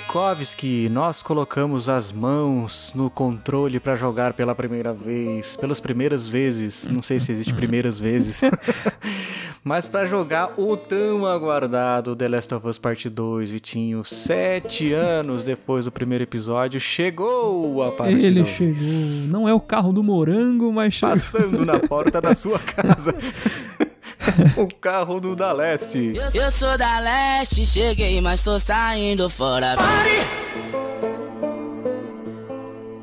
Vikovski, nós colocamos as mãos no controle para jogar pela primeira vez, pelas primeiras vezes, não sei se existe primeiras vezes, mas para jogar o tão aguardado The Last of Us Part 2, Vitinho, sete anos depois do primeiro episódio, chegou a parte Ele 2. chegou. Não é o carro do morango, mas chegou. Passando na porta da sua casa. O carro do Da Leste. Eu sou da leste, cheguei, mas tô saindo fora.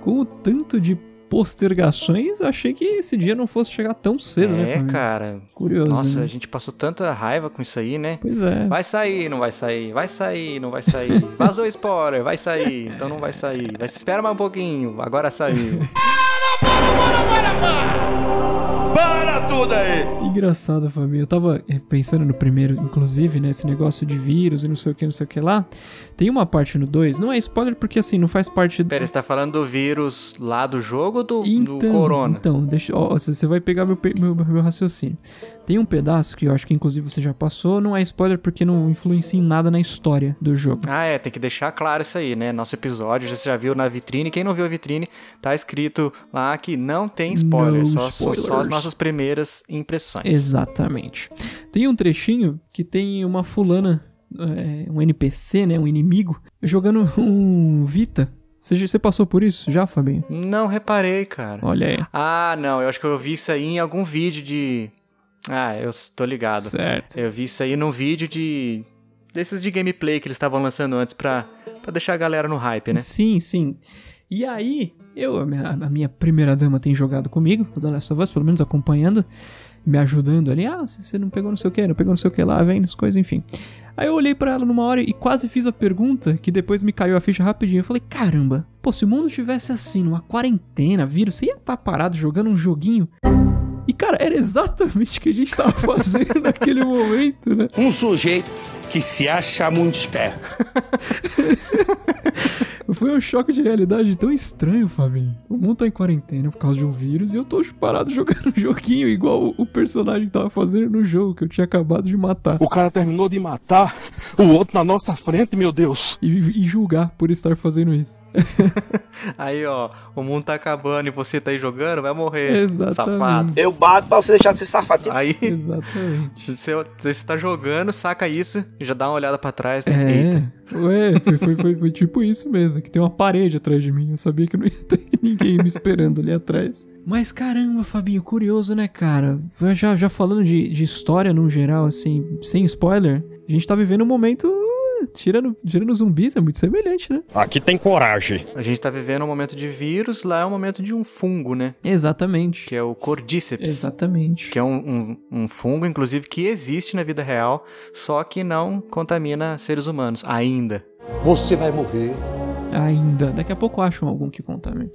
Com o tanto de postergações, achei que esse dia não fosse chegar tão cedo, né? É, cara. Curioso. Nossa, né? a gente passou tanta raiva com isso aí, né? Pois é. Vai sair, não vai sair, vai sair, não vai sair. Vazou spoiler, vai sair, então não vai sair. Vai espera mais um pouquinho, agora saiu. Para tudo aí! Engraçado, família. Eu tava eh, pensando no primeiro, inclusive, né? Esse negócio de vírus e não sei o que, não sei o que lá. Tem uma parte no 2, não é spoiler porque assim, não faz parte. Pera, você tá falando do vírus lá do jogo ou do, do Então, corona? então, deixa, ó, você vai pegar meu, meu, meu raciocínio. Tem um pedaço que eu acho que inclusive você já passou, não é spoiler porque não influencia em nada na história do jogo. Ah, é, tem que deixar claro isso aí, né? Nosso episódio, você já viu na vitrine. Quem não viu a vitrine, tá escrito lá que não tem spoiler, só, só, só as nossas primeiras impressões. Exatamente. Tem um trechinho que tem uma fulana, é, um NPC, né, um inimigo, jogando um Vita. Você, você passou por isso já, Fabinho? Não reparei, cara. Olha aí. Ah, não, eu acho que eu vi isso aí em algum vídeo de. Ah, eu tô ligado. Certo. Eu vi isso aí num vídeo de. desses de gameplay que eles estavam lançando antes pra, pra deixar a galera no hype, né? Sim, sim. E aí, eu, a minha, a minha primeira dama tem jogado comigo, o The Last of Us, pelo menos acompanhando, me ajudando ali. Ah, você não pegou não sei o que, não pegou não sei o que lá, vem, as coisas, enfim. Aí eu olhei pra ela numa hora e quase fiz a pergunta, que depois me caiu a ficha rapidinho. Eu falei, caramba, pô, se o mundo tivesse assim, numa quarentena, vírus, você ia estar parado jogando um joguinho? E, cara, era exatamente o que a gente tava fazendo naquele momento, né? Um sujeito que se acha muito esperto. Foi um choque de realidade tão estranho, Fabinho. O mundo tá em quarentena por causa de um vírus e eu tô parado jogando um joguinho igual o- personagem tava fazendo no jogo que eu tinha acabado de matar. O cara terminou de matar o outro na nossa frente, meu Deus. E, e julgar por estar fazendo isso. Aí, ó, o mundo tá acabando e você tá aí jogando, vai morrer. Exatamente. Safado. Eu bato pra você deixar de ser safado. Aí, Exatamente. se você, você tá jogando, saca isso e já dá uma olhada pra trás, né? Eita. Ué, foi, foi, foi, foi tipo isso mesmo, que tem uma parede atrás de mim. Eu sabia que não ia ter ninguém me esperando ali atrás. Mas caramba, Fabinho, curioso, né, cara? Já, já falando de, de história no geral, assim, sem spoiler, a gente tá vivendo um momento. Tirando, tirando zumbis, é muito semelhante, né? Aqui tem coragem. A gente tá vivendo um momento de vírus, lá é um momento de um fungo, né? Exatamente. Que é o Cordyceps. Exatamente. Que é um, um, um fungo, inclusive, que existe na vida real, só que não contamina seres humanos, ainda. Você vai morrer. Ainda. Daqui a pouco acham algum que contamine.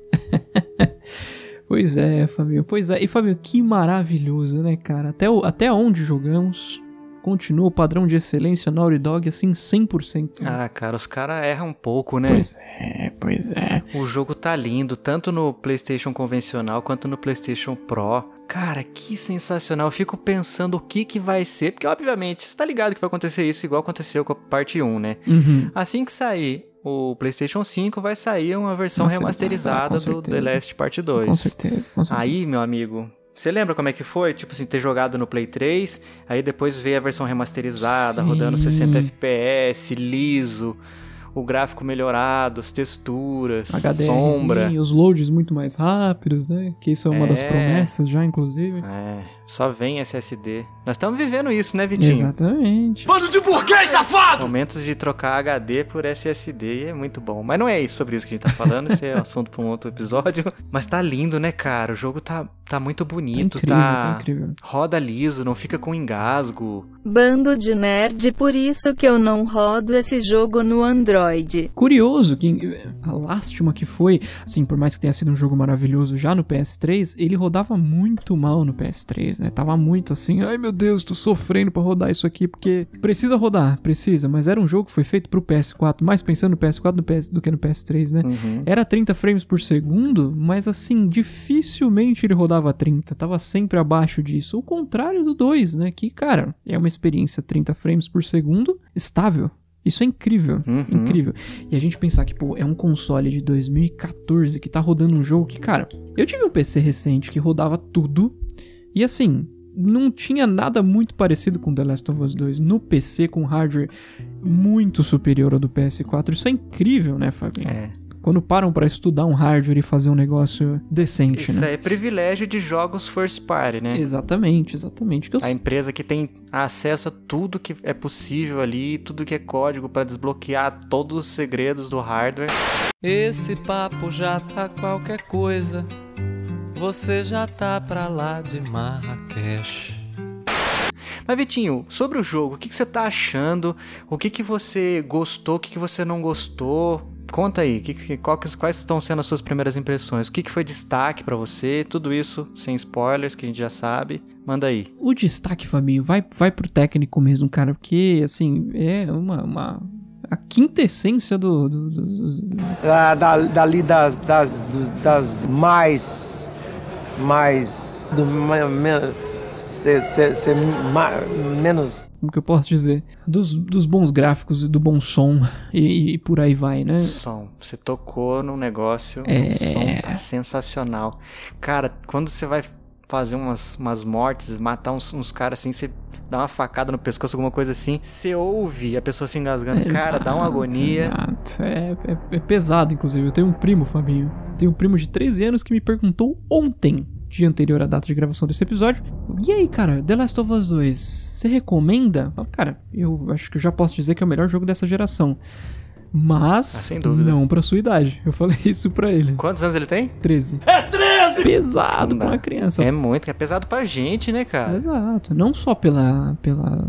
pois é, Fabio. Pois é. E, Fabio, que maravilhoso, né, cara? Até, o, até onde jogamos, continua o padrão de excelência Naughty Dog, assim, 100%. Ah, cara, os caras erram um pouco, né? Pois é, pois é. O jogo tá lindo, tanto no PlayStation convencional quanto no PlayStation Pro. Cara, que sensacional. Eu fico pensando o que que vai ser, porque obviamente, você tá ligado que vai acontecer isso igual aconteceu com a parte 1, né? Uhum. Assim que sair o PlayStation 5, vai sair uma versão Remasterizada, remasterizada do The. Last Part 2. Com certeza, com certeza. Aí, meu amigo, você lembra como é que foi? Tipo assim, ter jogado no Play 3, aí depois veio a versão remasterizada, Sim. rodando 60 FPS, liso, o gráfico melhorado, as texturas, HDR, sombra. os loads muito mais rápidos, né? Que isso é uma das É. promessas já, inclusive. É, só vem SSD. Nós estamos vivendo isso, né, Vitinho? Exatamente. Bando de burguês, safado! Momentos de trocar HD por SSD é muito bom. Mas não é isso sobre isso que a gente tá falando, esse é assunto pra um outro episódio. Mas tá lindo, né, cara? O jogo tá, tá muito bonito, incrível, tá, tá incrível. roda liso, não fica com engasgo. Bando de nerd, por isso que eu não rodo esse jogo no Android. Curioso que a lástima que foi, assim, por mais que tenha sido um jogo maravilhoso já no PS3, ele rodava muito mal no PS3, né? Tava muito assim, ai meu Deus, tô sofrendo pra rodar isso aqui, porque precisa rodar, precisa, mas era um jogo que foi feito pro PS4, mais pensando no PS4 do, PS, do que no PS3, né? Uhum. Era 30 frames por segundo, mas assim, dificilmente ele rodava 30, tava sempre abaixo disso. O contrário do 2, né? Que, cara, é uma experiência 30 frames por segundo estável. Isso é incrível, Uhum. incrível. E a gente pensar que, pô, é um console de 2014 que tá rodando um jogo que, cara, eu tive um PC recente que rodava tudo e assim, não tinha nada muito parecido com The Last of Us 2 no PC com hardware muito superior ao do PS4. Isso é incrível, né, Fabinho? É. Quando param pra estudar um hardware e fazer um negócio decente, Isso né? é privilégio de jogos first party, né? Exatamente, exatamente. Eu A empresa que tem acesso a tudo que é possível ali, tudo que é código pra desbloquear todos os segredos do hardware. Esse papo já tá qualquer coisa. Você já tá pra lá de Marrakech. Mas Vitinho, sobre o jogo, o que, que você tá achando? O que, que você gostou? O que, que você não gostou? Conta aí, que, que, quais estão sendo as suas primeiras impressões? O que, que foi destaque pra você? Tudo isso sem spoilers, que a gente já sabe. Manda aí. O destaque, Fabinho, vai, vai pro técnico mesmo, cara, porque, assim, é uma. uma a quinta essência do. do- do- do- Da, da, dali das, das, dos- das mais. Mais. Do, ser, ser, ser ma- menos. como que eu posso dizer? Dos, dos bons gráficos e do bom som e, e por aí vai, né? Som. Você tocou num negócio, É. o som tá sensacional. Cara, quando você vai fazer umas, umas mortes, matar uns, uns caras assim, você dá uma facada no pescoço, alguma coisa assim, você ouve a pessoa se engasgando. Cara, dá uma agonia. exato. É, é- é pesado, inclusive. Eu tenho um primo, Fabinho. Tenho um primo de 13 anos que me perguntou ontem, dia anterior à data de gravação desse episódio. E aí, cara, The Last of Us 2, você recomenda? Cara, eu acho que eu já posso dizer que é o melhor jogo dessa geração. Mas, Ah, sem dúvida. não pra sua idade. Eu falei isso pra ele. Quantos anos ele tem? 13. É 13! Pesado pra uma criança. É muito, é pesado pra gente, né, cara? Exato. Não só pela, pela,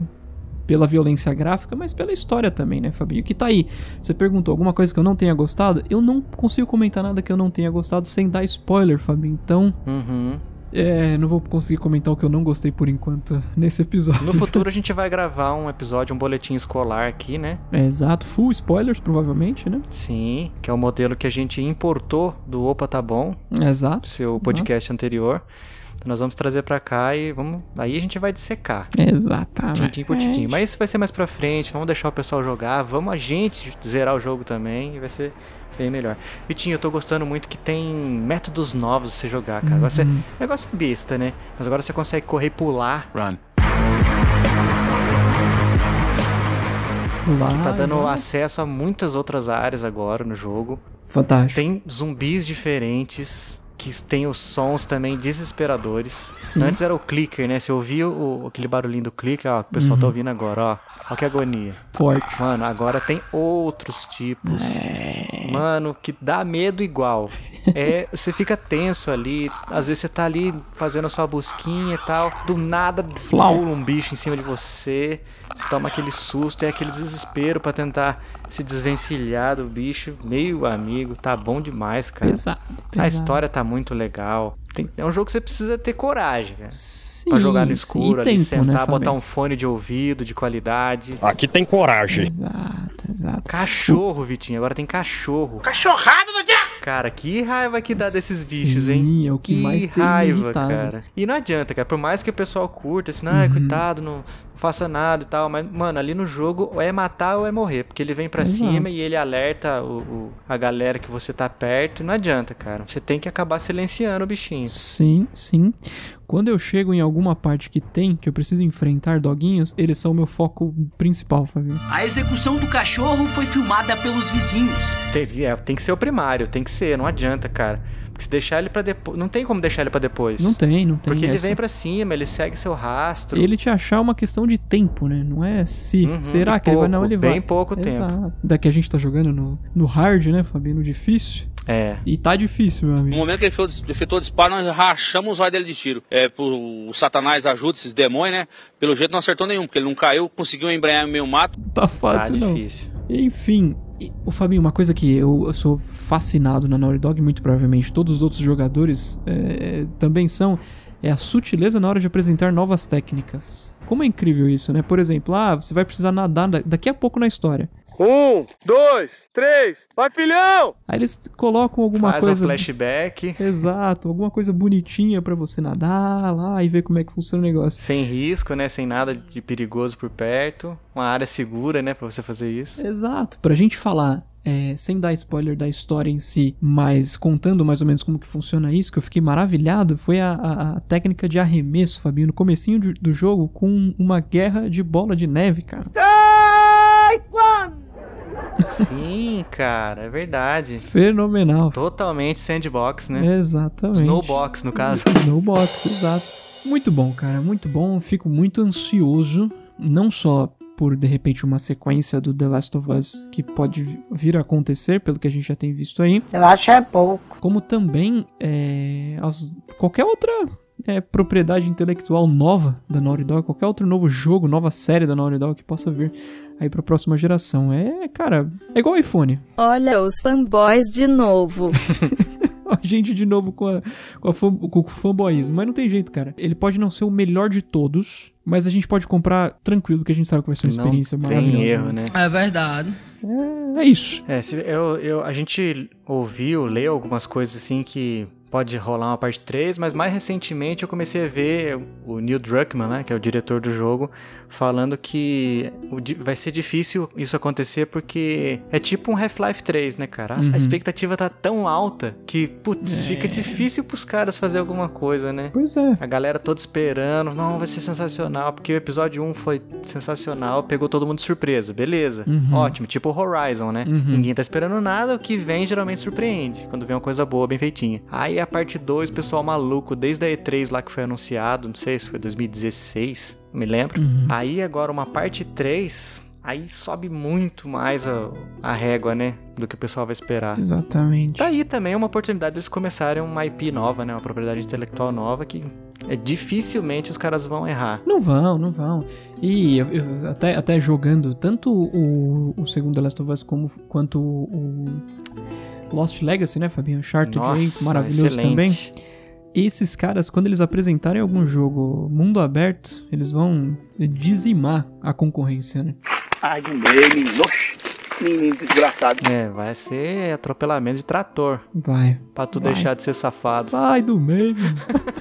pela violência gráfica, mas pela história também, né, Fabinho? Que tá aí. Você perguntou alguma coisa que eu não tenha gostado? Eu não consigo comentar nada que eu não tenha gostado sem dar spoiler, Fabinho. Então, Uhum. É, não vou conseguir comentar o que eu não gostei por enquanto nesse episódio. No futuro a gente vai gravar um episódio, um boletim escolar aqui, né? É, exato. Full spoilers, provavelmente, né? Sim, que é o modelo que a gente importou do Opa Tá Bom, Exato. seu podcast anterior. Então nós vamos trazer pra cá e vamos. Aí a gente vai dissecar. Exatamente. Tintim por tintim. Mas isso vai ser mais pra frente, vamos deixar o pessoal jogar, vamos a gente zerar o jogo também e vai ser bem melhor. Vitinho, eu tô gostando muito que tem métodos novos de você jogar, cara. Agora você, negócio besta, né? Mas agora você consegue correr e pular. Run. Pular, Tá dando exato. acesso a muitas outras áreas agora no jogo. Fantástico. Tem zumbis diferentes. Que tem os sons também desesperadores. Sim. Antes era o clicker, né? Você ouvia o, aquele barulhinho do clicker, ó. que O pessoal Uhum. tá ouvindo agora, ó. Ó que agonia. Forte. Mano, agora tem outros tipos. É. Mano, que dá medo igual. É, você fica tenso ali. Às vezes você tá ali fazendo a sua busquinha e tal. Do nada Flau. pula um bicho em cima de você. Você toma aquele susto, é aquele desespero pra tentar se desvencilhar do bicho. Meu amigo, tá bom demais, cara. Pesado, A pesado. história tá muito legal. Tem- é um jogo que você precisa ter coragem, cara. Sim, Pra jogar no sim, escuro, ali, tempo, sentar, né, botar um fone de ouvido de qualidade. Aqui tem coragem. Exato, exato. Cachorro, Vitinho, agora tem cachorro. Cachorrada do diabo! Cara, que raiva que dá desses bichos, hein? Sim, é o que mais tem me raiva, irritado. cara. E não adianta, cara. Por mais que o pessoal curta, assim, ai, Uhum. coitado, não, não faça nada e tal. Mas, mano, ali no jogo, ou é matar ou é morrer. Porque ele vem pra Exato. cima e ele alerta o, o- a galera que você tá perto. E não adianta, cara. Você tem que acabar silenciando o bichinho. Sim, sim. Quando eu chego em alguma parte que tem, que eu preciso enfrentar doguinhos, eles são o meu foco principal, Fabinho. A execução do cachorro foi filmada pelos vizinhos. Tem, é, tem que ser o primário, tem que ser, não adianta, cara. Porque se deixar ele pra depois. Não tem como deixar ele pra depois. Não tem, não tem Porque ele essa. vem pra cima, ele segue seu rastro. Ele te achar é uma questão de tempo, né? Não é se. Uhum, Será que ele vai? Não, pouco, ele vai. bem pouco tempo. Exato. Daqui a gente tá jogando no, no hard, né, Fabinho? No difícil. É. E tá difícil, meu No amigo. momento que ele efetuou- o disparo, nós rachamos os olhos dele de tiro. É, pro, o Satanás ajuda esses demônios, né? Pelo jeito não acertou nenhum, porque ele não caiu, conseguiu embrenhar no meio mato. Tá Tá fácil, não. difícil. Enfim, e, o Fabinho, uma coisa que eu, eu sou fascinado na Naughty Dog, muito provavelmente todos os outros jogadores é, também são, é a sutileza na hora de apresentar novas técnicas. Como é incrível isso, né? Por exemplo, ah, você vai precisar nadar da- daqui a pouco na história. Um, dois, três. Vai, filhão! Aí eles colocam alguma Faz coisa. um flashback. Exato, alguma coisa bonitinha pra você nadar lá e ver como é que funciona o negócio. Sem risco, né? Sem nada de perigoso por perto. Uma área segura, né? Pra você fazer isso. Exato, pra gente falar. é, sem dar spoiler da história em si, mas contando mais ou menos como que funciona isso, que eu fiquei maravilhado, foi a, a- a técnica de arremesso, Fabinho, no comecinho de- do jogo, com uma guerra de bola de neve, cara. Sim, cara, é verdade. Fenomenal. Totalmente sandbox, né? Exatamente. Snowbox, no caso. Snowbox, exato. Muito bom, cara, muito bom. Fico muito ansioso, não só por de repente uma sequência do The Last of Us que pode vi- vir a acontecer, pelo que a gente já tem visto aí, Eu acho é pouco. como também é, as- qualquer outra é, propriedade intelectual nova da Naughty Dog, qualquer outro novo jogo, nova série da Naughty Dog que possa vir aí pra próxima geração. É, cara, é igual iPhone. Olha os fanboys de novo. a gente de novo com, a, com, a fan- com o fanboyismo. Mas não tem jeito, cara. Ele pode não ser o melhor de todos, mas a gente pode comprar tranquilo, que a gente sabe que vai ser uma Não experiência tem maravilhosa. erro, né? É verdade. É, é isso. É, se- eu, eu, a gente ouviu, leu algumas coisas assim que pode rolar uma parte 3, mas mais recentemente eu comecei a ver o Neil Druckmann, né, que é o diretor do jogo, falando que vai ser difícil isso acontecer porque é tipo um Half-Life 3, né, cara? A, a Uhum. expectativa tá tão alta que, putz, fica difícil pros caras fazer alguma coisa, né? Pois é. A galera toda esperando, não, vai ser sensacional, porque o episódio 1 foi sensacional, pegou todo mundo de surpresa, beleza, Uhum. ótimo, tipo Horizon, né? Uhum. Ninguém tá esperando nada, o que vem geralmente surpreende, quando vem uma coisa boa, bem feitinha. Aí a parte 2, pessoal maluco, desde a E3 lá que foi anunciado, não sei se foi 2016, não me lembro. Uhum. Aí agora uma parte 3, aí sobe muito mais a, a régua, né? Do que o pessoal vai esperar. Exatamente. Tá aí também uma oportunidade deles começarem uma IP nova, né? Uma propriedade intelectual nova que é, dificilmente os caras vão errar. Não vão, não vão. E eu- eu até, até jogando tanto o, o segundo The Last of Us como, quanto o, o Lost Legacy, né, Fabinho? Uncharted Nossa, maravilhoso excelente. também. Esses caras, quando eles apresentarem algum jogo mundo aberto, eles vão dizimar a concorrência, né? Ai, do meio, menino desgraçado. É, vai ser atropelamento de trator. Vai. Pra tu Vai. deixar de ser safado. Sai do meio.